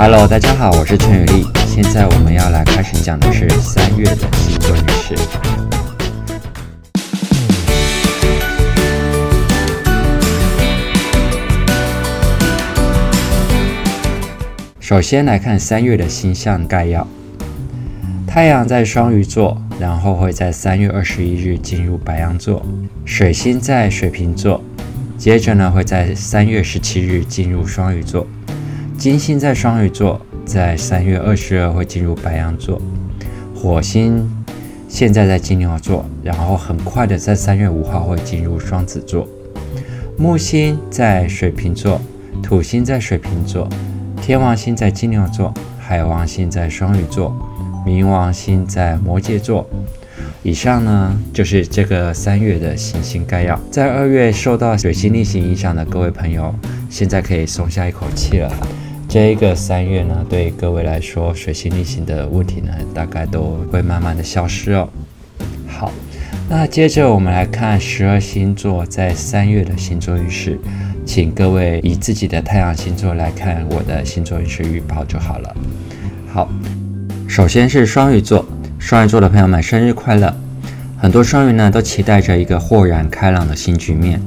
Hello，大家好，我是陈宇丽。现在我们要来开始讲的是三月的星座运势。首先来看三月的星象概要。太阳在双鱼座，然后会在三月二十一日进入白羊座。水星在水瓶座，接着呢会在三月十七日进入双鱼座。金星在双鱼座，在三月二十二会进入白羊座。火星现在在金牛座，然后很快的在三月五号会进入双子座。木星在水瓶座，土星在水瓶座。天王星在金牛座，海王星在双鱼座，冥王星在摩羯座。以上呢就是这个三月的行星概要。在二月受到水星逆行影响的各位朋友，现在可以松下一口气了。这一个三月呢，对各位来说，水星逆行的问题呢，大概都会慢慢的消失哦。好，那接着我们来看十二星座在三月的星座运势。请各位以自己的太阳星座来看我的星座运势预报就好了。好，首先是双鱼座，双鱼座的朋友们生日快乐！很多双鱼呢都期待着一个豁然开朗的新局面，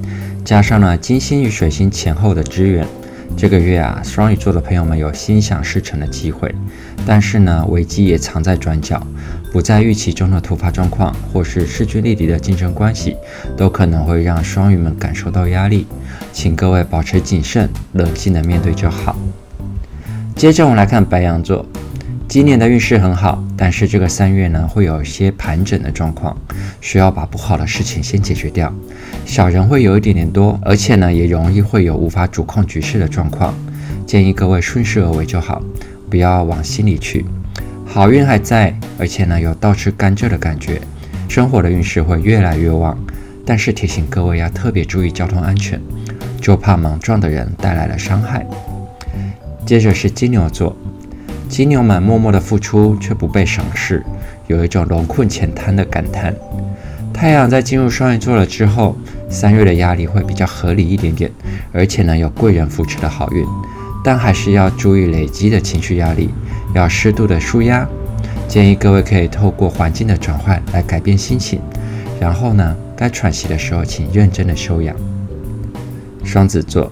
加上呢金星与水星前后的支援，这个月啊双鱼座的朋友们有心想事成的机会，但是呢危机也藏在转角。不在预期中的突发状况，或是势均力敌的竞争关系，都可能会让双鱼们感受到压力。请各位保持谨慎，冷静的面对就好。接着我们来看白羊座，今年的运势很好，但是这个三月呢，会有一些盘整的状况，需要把不好的事情先解决掉。小人会有一点点多，而且呢，也容易会有无法主控局势的状况。建议各位顺势而为就好，不要往心里去。好运还在，而且呢有倒吃甘蔗的感觉，生活的运势会越来越旺。但是提醒各位要特别注意交通安全，就怕莽撞的人带来了伤害。接着是金牛座，金牛们默默的付出却不被赏识，有一种龙困浅滩的感叹。太阳在进入双鱼座了之后，三月的压力会比较合理一点点，而且呢有贵人扶持的好运，但还是要注意累积的情绪压力。要适度的舒压，建议各位可以透过环境的转换来改变心情。然后呢，该喘息的时候，请认真的休养。双子座，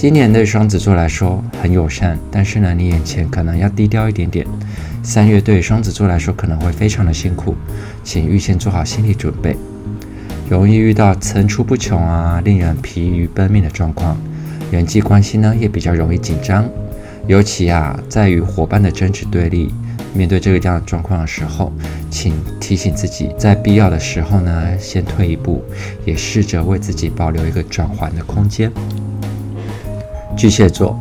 今年对双子座来说很友善，但是呢，你眼前可能要低调一点点。三月对双子座来说可能会非常的辛苦，请预先做好心理准备。容易遇到层出不穷啊，令人疲于奔命的状况，人际关系呢也比较容易紧张。尤其啊，在与伙伴的争执对立，面对这个这样的状况的时候，请提醒自己，在必要的时候呢，先退一步，也试着为自己保留一个转圜的空间。巨蟹座，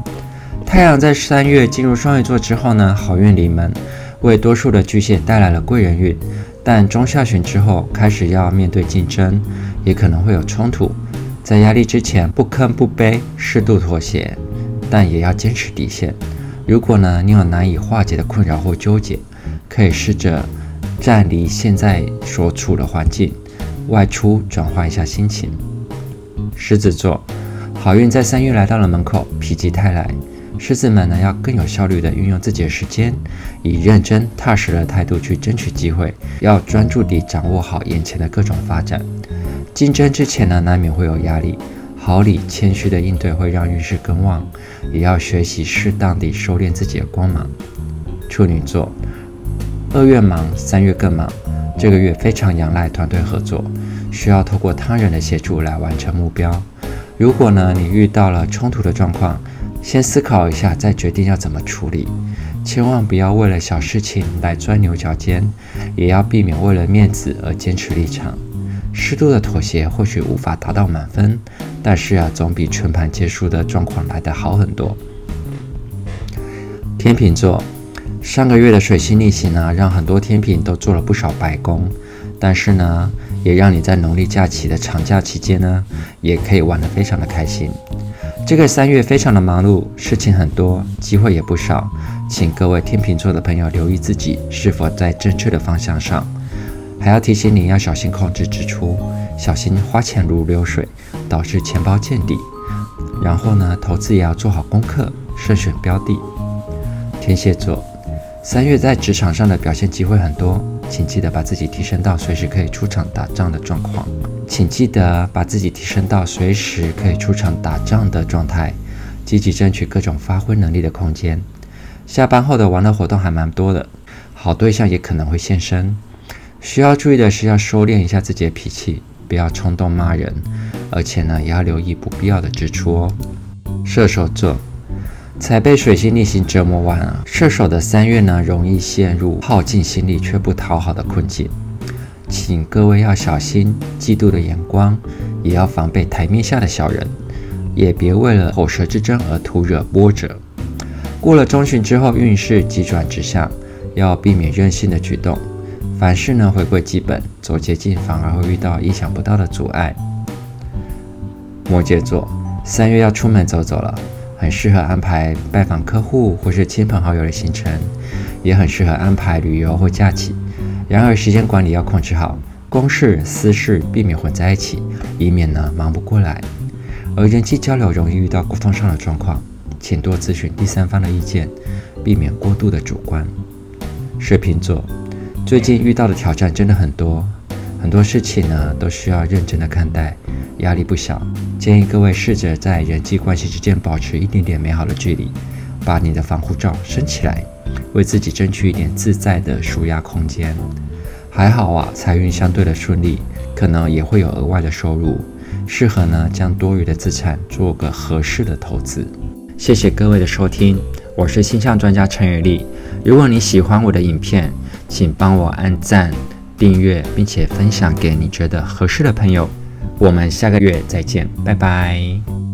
太阳在三月进入双鱼座之后呢，好运临门，为多数的巨蟹带来了贵人运，但中下旬之后开始要面对竞争，也可能会有冲突，在压力之前不吭不卑，适度妥协。但也要坚持底线。如果呢，你有难以化解的困扰或纠结，可以试着暂离现在所处的环境，外出转换一下心情。狮子座，好运在三月来到了门口，否极泰来。狮子们呢，要更有效率地运用自己的时间，以认真踏实的态度去争取机会，要专注地掌握好眼前的各种发展。竞争之前呢，难免会有压力。好礼谦虚的应对会让运势更旺，也要学习适当地收敛自己的光芒。处女座，二月忙，三月更忙，这个月非常仰赖团队合作，需要透过他人的协助来完成目标。如果呢，你遇到了冲突的状况，先思考一下，再决定要怎么处理，千万不要为了小事情来钻牛角尖，也要避免为了面子而坚持立场。适度的妥协或许无法达到满分，但是啊，总比全盘皆输的状况来得好很多。天秤座，上个月的水星逆行呢，让很多天秤都做了不少白工，但是呢，也让你在农历假期的长假期间呢，也可以玩得非常的开心。这个三月非常的忙碌，事情很多，机会也不少，请各位天秤座的朋友留意自己是否在正确的方向上。还要提醒你要小心控制支出，小心花钱如流水，导致钱包见底。然后呢，投资也要做好功课，慎选标的。天蝎座，三月在职场上的表现机会很多，请记得把自己提升到随时可以出场打仗的状况。请记得把自己提升到随时可以出场打仗的状态，积极争取各种发挥能力的空间。下班后的玩乐活动还蛮多的，好对象也可能会现身。需要注意的是，要收敛一下自己的脾气，不要冲动骂人，而且呢，也要留意不必要的支出哦。射手座。才被水星逆行折磨完啊！射手的三月呢，容易陷入耗尽心力却不讨好的困境，请各位要小心嫉妒的眼光，也要防备台面下的小人，也别为了口舌之争而徒惹波折。过了中旬之后，运势急转直下，要避免任性的举动，凡事呢回归基本，走捷径反而会遇到意想不到的阻碍。摩羯座，三月要出门走走了。很适合安排拜访客户或是亲朋好友的行程，也很适合安排旅游或假期。然而，时间管理要控制好，公事私事避免混在一起，以免呢忙不过来。而人际交流容易遇到沟通上的状况，请多咨询第三方的意见，避免过度的主观。水瓶座，最近遇到的挑战真的很多，很多事情呢都需要认真的看待。压力不小，建议各位试着在人际关系之间保持一点点美好的距离，把你的防护罩升起来，为自己争取一点自在的舒压空间。还好啊，财运相对的顺利，可能也会有额外的收入，适合呢将多余的资产做个合适的投资。谢谢各位的收听，我是星象专家陈宇丽。如果你喜欢我的影片，请帮我按赞、订阅，并且分享给你觉得合适的朋友。我们下个月再见，拜拜。